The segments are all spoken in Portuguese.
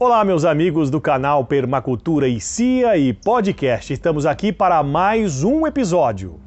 Olá, meus amigos do canal Permacultura e Cia e Podcast. Estamos aqui para mais um episódio.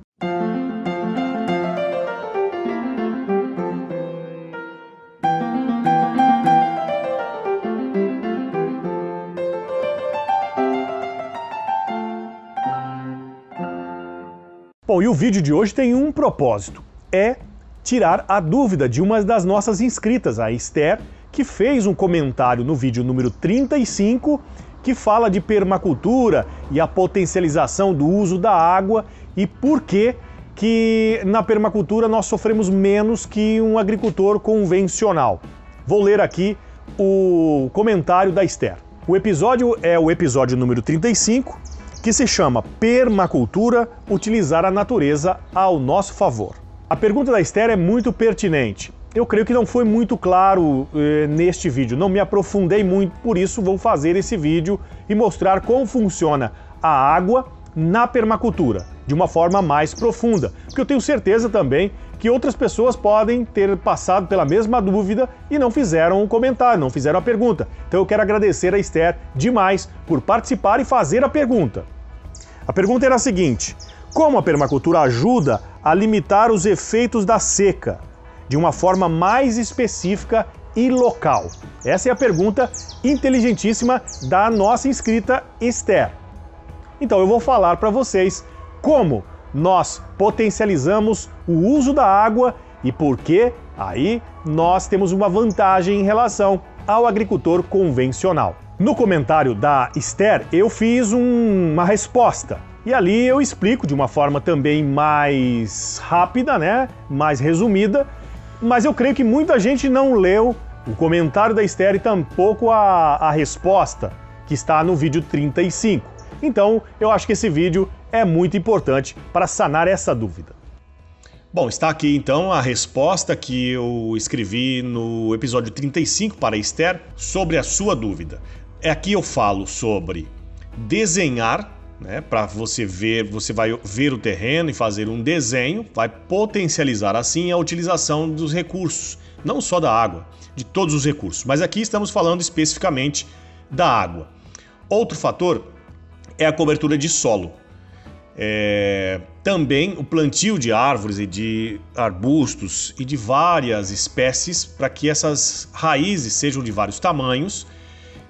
Bom, e o vídeo de hoje tem um propósito: é tirar a dúvida de uma das nossas inscritas, a Esther, que fez um comentário no vídeo número 35 que fala de permacultura e a potencialização do uso da água e por que que na permacultura nós sofremos menos que um agricultor convencional. Vou ler aqui o comentário da Esther. O episódio é o episódio número 35, que se chama Permacultura utilizar a natureza ao nosso favor. A pergunta da Esther é muito pertinente eu creio que não foi muito claro eh, neste vídeo, não me aprofundei muito, por isso vou fazer esse vídeo e mostrar como funciona a água na permacultura, de uma forma mais profunda, porque eu tenho certeza também que outras pessoas podem ter passado pela mesma dúvida e não fizeram um comentário, não fizeram a pergunta. Então eu quero agradecer a Esther demais por participar e fazer a pergunta. A pergunta era a seguinte: como a permacultura ajuda a limitar os efeitos da seca? De uma forma mais específica e local? Essa é a pergunta inteligentíssima da nossa inscrita Esther. Então eu vou falar para vocês como nós potencializamos o uso da água e por que aí nós temos uma vantagem em relação ao agricultor convencional. No comentário da Esther, eu fiz um, uma resposta. E ali eu explico de uma forma também mais rápida, né? Mais resumida, mas eu creio que muita gente não leu o comentário da Esther e tampouco a, a resposta que está no vídeo 35. Então, eu acho que esse vídeo é muito importante para sanar essa dúvida. Bom, está aqui então a resposta que eu escrevi no episódio 35 para Esther sobre a sua dúvida. É aqui eu falo sobre desenhar né? Para você ver, você vai ver o terreno e fazer um desenho, vai potencializar assim a utilização dos recursos, não só da água, de todos os recursos. Mas aqui estamos falando especificamente da água. Outro fator é a cobertura de solo. É, também o plantio de árvores e de arbustos e de várias espécies para que essas raízes sejam de vários tamanhos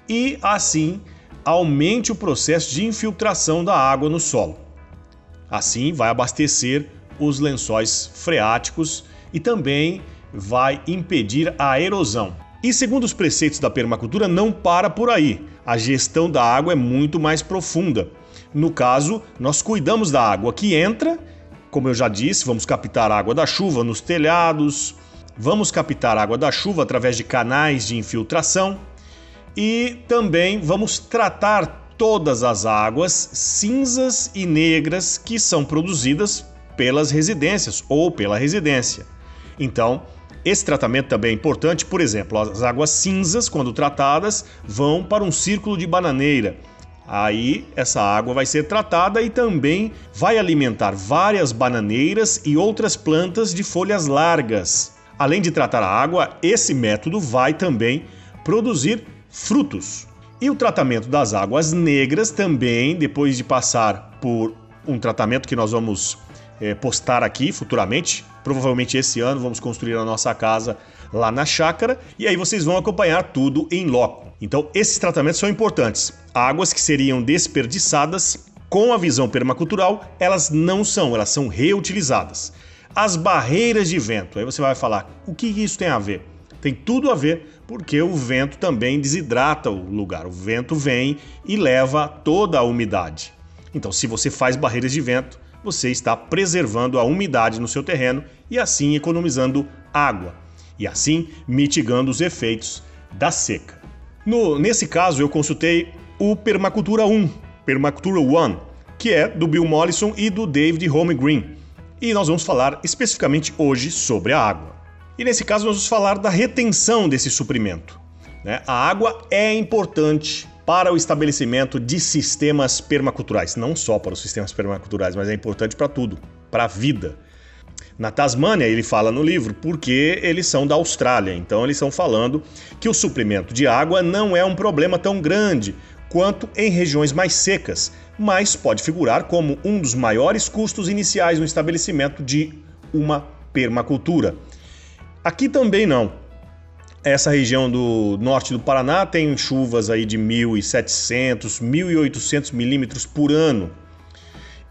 e assim aumente o processo de infiltração da água no solo. Assim, vai abastecer os lençóis freáticos e também vai impedir a erosão. E segundo os preceitos da permacultura, não para por aí. A gestão da água é muito mais profunda. No caso, nós cuidamos da água que entra, como eu já disse, vamos captar água da chuva nos telhados, vamos captar água da chuva através de canais de infiltração, e também vamos tratar todas as águas cinzas e negras que são produzidas pelas residências ou pela residência. Então, esse tratamento também é importante, por exemplo, as águas cinzas, quando tratadas, vão para um círculo de bananeira. Aí essa água vai ser tratada e também vai alimentar várias bananeiras e outras plantas de folhas largas. Além de tratar a água, esse método vai também produzir frutos. E o tratamento das águas negras também, depois de passar por um tratamento que nós vamos é, postar aqui futuramente, provavelmente esse ano vamos construir a nossa casa lá na chácara e aí vocês vão acompanhar tudo em loco. Então, esses tratamentos são importantes. Águas que seriam desperdiçadas com a visão permacultural, elas não são, elas são reutilizadas. As barreiras de vento, aí você vai falar, o que isso tem a ver? Tem tudo a ver porque o vento também desidrata o lugar. O vento vem e leva toda a umidade. Então, se você faz barreiras de vento, você está preservando a umidade no seu terreno e assim economizando água e assim mitigando os efeitos da seca. No, nesse caso, eu consultei o Permacultura 1, Permacultura One, que é do Bill Mollison e do David Holmgreen. E nós vamos falar especificamente hoje sobre a água. E nesse caso, vamos falar da retenção desse suprimento. Né? A água é importante para o estabelecimento de sistemas permaculturais, não só para os sistemas permaculturais, mas é importante para tudo, para a vida. Na Tasmânia, ele fala no livro, porque eles são da Austrália, então eles estão falando que o suprimento de água não é um problema tão grande quanto em regiões mais secas, mas pode figurar como um dos maiores custos iniciais no estabelecimento de uma permacultura. Aqui também não. Essa região do norte do Paraná tem chuvas aí de 1.700, 1.800 milímetros por ano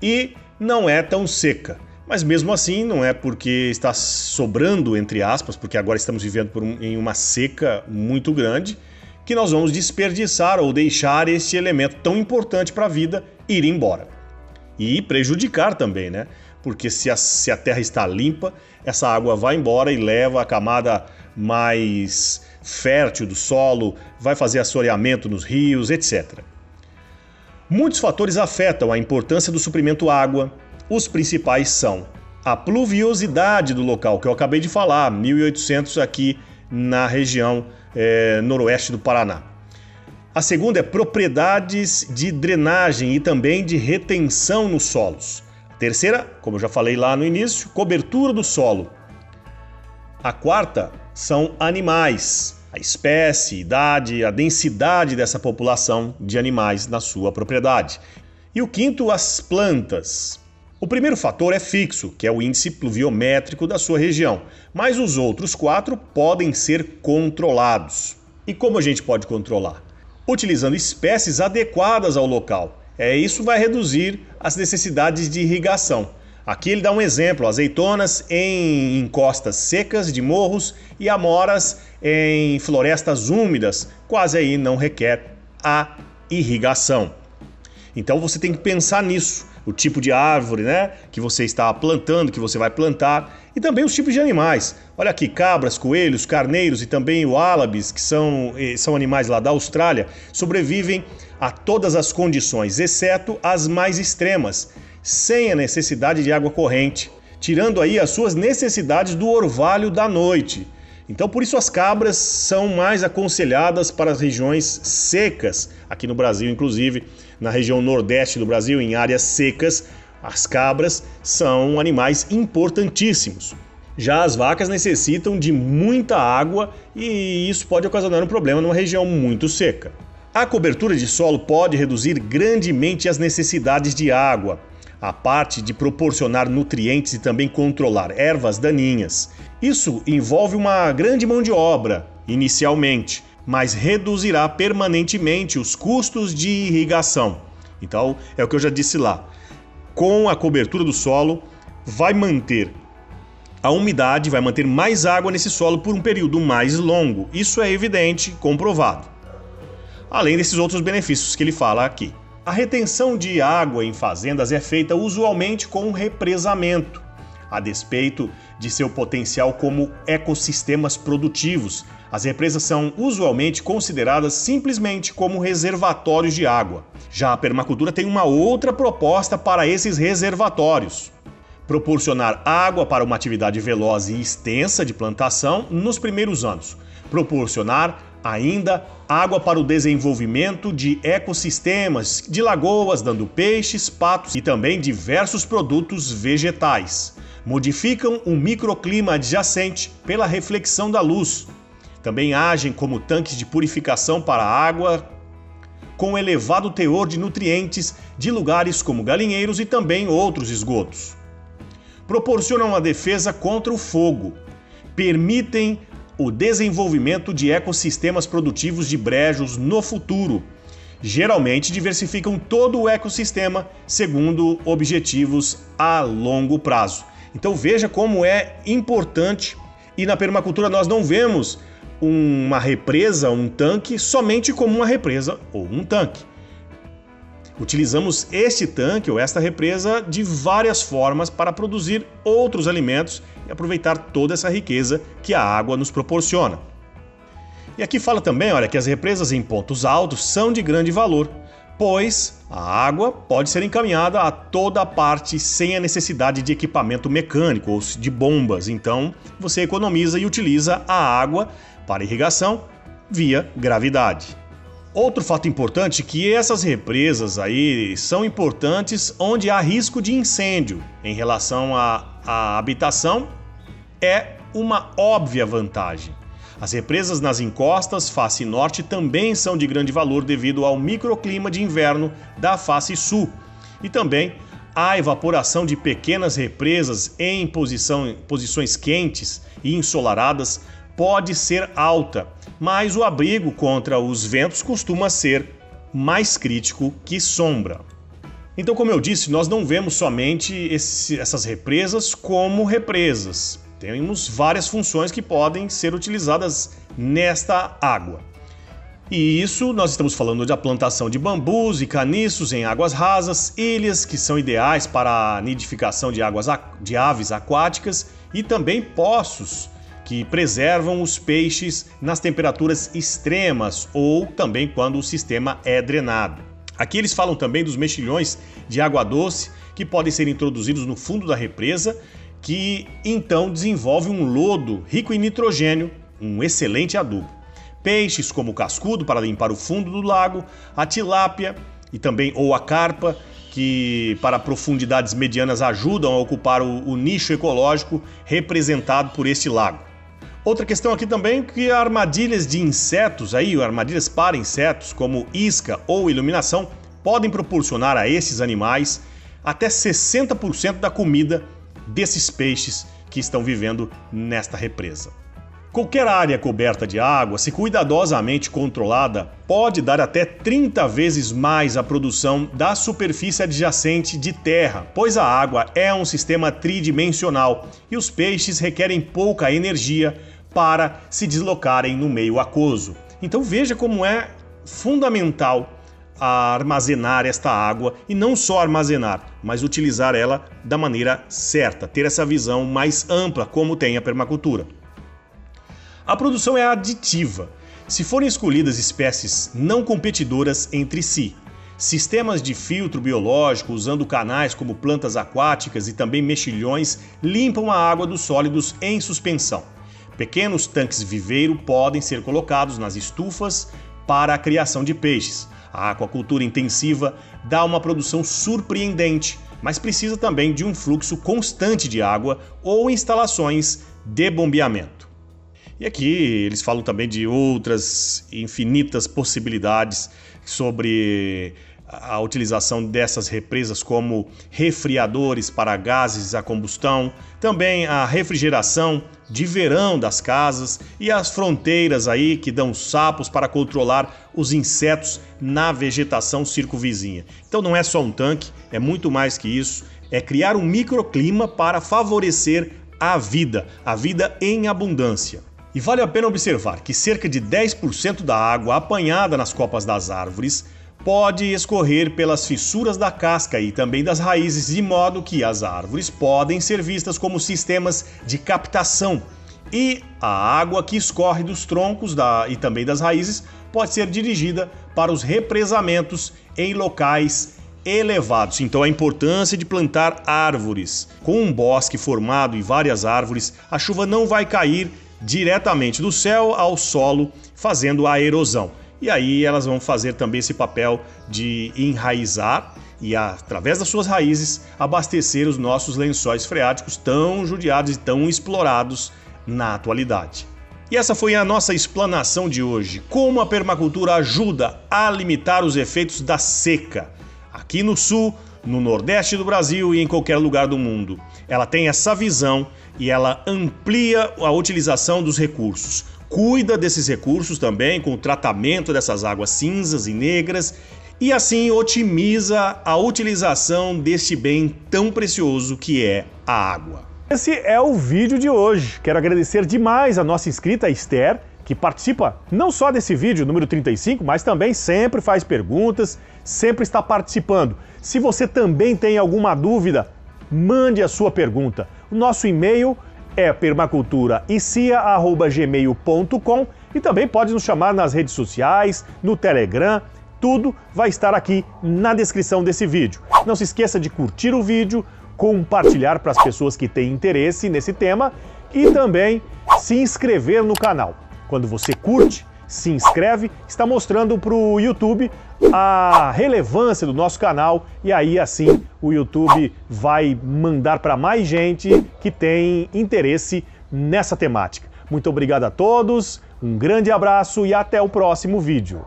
e não é tão seca. Mas mesmo assim, não é porque está sobrando, entre aspas, porque agora estamos vivendo um, em uma seca muito grande, que nós vamos desperdiçar ou deixar esse elemento tão importante para a vida ir embora. E prejudicar também, né? Porque se a, se a terra está limpa, essa água vai embora e leva a camada mais fértil do solo, vai fazer assoreamento nos rios, etc. Muitos fatores afetam a importância do suprimento água, os principais são a pluviosidade do local, que eu acabei de falar, 1800 aqui na região é, noroeste do Paraná. A segunda é propriedades de drenagem e também de retenção nos solos. Terceira, como eu já falei lá no início, cobertura do solo. A quarta são animais, a espécie, idade, a densidade dessa população de animais na sua propriedade. E o quinto, as plantas. O primeiro fator é fixo, que é o índice pluviométrico da sua região, mas os outros quatro podem ser controlados. E como a gente pode controlar? Utilizando espécies adequadas ao local. É isso vai reduzir as necessidades de irrigação. Aqui ele dá um exemplo: azeitonas em encostas secas de morros e amoras em florestas úmidas, quase aí não requer a irrigação. Então você tem que pensar nisso o tipo de árvore, né, que você está plantando, que você vai plantar, e também os tipos de animais. Olha aqui, cabras, coelhos, carneiros e também o alabis, que são, eh, são animais lá da Austrália, sobrevivem a todas as condições, exceto as mais extremas, sem a necessidade de água corrente, tirando aí as suas necessidades do orvalho da noite. Então, por isso as cabras são mais aconselhadas para as regiões secas, aqui no Brasil, inclusive, na região nordeste do Brasil, em áreas secas, as cabras são animais importantíssimos. Já as vacas necessitam de muita água e isso pode ocasionar um problema numa região muito seca. A cobertura de solo pode reduzir grandemente as necessidades de água, a parte de proporcionar nutrientes e também controlar ervas daninhas. Isso envolve uma grande mão de obra, inicialmente, mas reduzirá permanentemente os custos de irrigação. Então, é o que eu já disse lá. Com a cobertura do solo, vai manter a umidade, vai manter mais água nesse solo por um período mais longo. Isso é evidente, comprovado. Além desses outros benefícios que ele fala aqui. A retenção de água em fazendas é feita usualmente com represamento, a despeito de seu potencial como ecossistemas produtivos. As represas são usualmente consideradas simplesmente como reservatórios de água. Já a permacultura tem uma outra proposta para esses reservatórios: proporcionar água para uma atividade veloz e extensa de plantação nos primeiros anos, proporcionar ainda água para o desenvolvimento de ecossistemas, de lagoas, dando peixes, patos e também diversos produtos vegetais. Modificam o microclima adjacente pela reflexão da luz. Também agem como tanques de purificação para a água com elevado teor de nutrientes de lugares como galinheiros e também outros esgotos. Proporcionam a defesa contra o fogo. Permitem o desenvolvimento de ecossistemas produtivos de brejos no futuro. Geralmente diversificam todo o ecossistema segundo objetivos a longo prazo. Então veja como é importante e na permacultura nós não vemos uma represa, um tanque somente como uma represa ou um tanque. Utilizamos este tanque ou esta represa de várias formas para produzir outros alimentos e aproveitar toda essa riqueza que a água nos proporciona. E aqui fala também, olha, que as represas em pontos altos são de grande valor, pois a água pode ser encaminhada a toda parte sem a necessidade de equipamento mecânico ou de bombas. Então, você economiza e utiliza a água para irrigação via gravidade. Outro fato importante é que essas represas aí são importantes onde há risco de incêndio. Em relação à, à habitação, é uma óbvia vantagem. As represas nas encostas, face norte, também são de grande valor devido ao microclima de inverno da face sul. E também a evaporação de pequenas represas em posição, posições quentes e ensolaradas pode ser alta, mas o abrigo contra os ventos costuma ser mais crítico que sombra. Então, como eu disse, nós não vemos somente esse, essas represas como represas. Temos várias funções que podem ser utilizadas nesta água. E isso nós estamos falando da plantação de bambus e caniços em águas rasas, ilhas que são ideais para a nidificação de, águas, de aves aquáticas e também poços que preservam os peixes nas temperaturas extremas ou também quando o sistema é drenado. Aqui eles falam também dos mexilhões de água doce que podem ser introduzidos no fundo da represa que então desenvolve um lodo rico em nitrogênio, um excelente adubo. Peixes como o cascudo para limpar o fundo do lago, a tilápia e também ou a carpa, que para profundidades medianas ajudam a ocupar o, o nicho ecológico representado por este lago. Outra questão aqui também que armadilhas de insetos aí, armadilhas para insetos, como isca ou iluminação, podem proporcionar a esses animais até 60% da comida desses peixes que estão vivendo nesta represa. Qualquer área coberta de água, se cuidadosamente controlada, pode dar até 30 vezes mais a produção da superfície adjacente de terra, pois a água é um sistema tridimensional e os peixes requerem pouca energia para se deslocarem no meio aquoso. Então veja como é fundamental armazenar esta água e não só armazenar, mas utilizar ela da maneira certa, ter essa visão mais ampla como tem a permacultura. A produção é aditiva. Se forem escolhidas espécies não competidoras entre si, sistemas de filtro biológico usando canais como plantas aquáticas e também mexilhões limpam a água dos sólidos em suspensão. Pequenos tanques viveiro podem ser colocados nas estufas para a criação de peixes. A aquacultura intensiva dá uma produção surpreendente, mas precisa também de um fluxo constante de água ou instalações de bombeamento. E aqui eles falam também de outras infinitas possibilidades sobre a utilização dessas represas como refriadores para gases a combustão, também a refrigeração de verão das casas e as fronteiras aí que dão sapos para controlar os insetos na vegetação circunvizinha. Então não é só um tanque, é muito mais que isso, é criar um microclima para favorecer a vida, a vida em abundância. E vale a pena observar que cerca de 10% da água apanhada nas copas das árvores pode escorrer pelas fissuras da casca e também das raízes, de modo que as árvores podem ser vistas como sistemas de captação. E a água que escorre dos troncos da, e também das raízes pode ser dirigida para os represamentos em locais elevados. Então, a importância de plantar árvores. Com um bosque formado e várias árvores, a chuva não vai cair diretamente do céu ao solo, fazendo a erosão. E aí elas vão fazer também esse papel de enraizar e, através das suas raízes, abastecer os nossos lençóis freáticos tão judiados e tão explorados na atualidade. E essa foi a nossa explanação de hoje. Como a permacultura ajuda a limitar os efeitos da seca. Aqui no sul, no nordeste do Brasil e em qualquer lugar do mundo. Ela tem essa visão e ela amplia a utilização dos recursos cuida desses recursos também com o tratamento dessas águas cinzas e negras e assim otimiza a utilização deste bem tão precioso que é a água. Esse é o vídeo de hoje. Quero agradecer demais a nossa inscrita Esther, que participa não só desse vídeo número 35, mas também sempre faz perguntas, sempre está participando. Se você também tem alguma dúvida, mande a sua pergunta. O nosso e-mail é permaculturaicia.gmail.com e também pode nos chamar nas redes sociais, no Telegram, tudo vai estar aqui na descrição desse vídeo. Não se esqueça de curtir o vídeo, compartilhar para as pessoas que têm interesse nesse tema e também se inscrever no canal. Quando você curte, se inscreve, está mostrando para o YouTube a relevância do nosso canal e aí assim o YouTube vai mandar para mais gente que tem interesse nessa temática. Muito obrigado a todos, um grande abraço e até o próximo vídeo.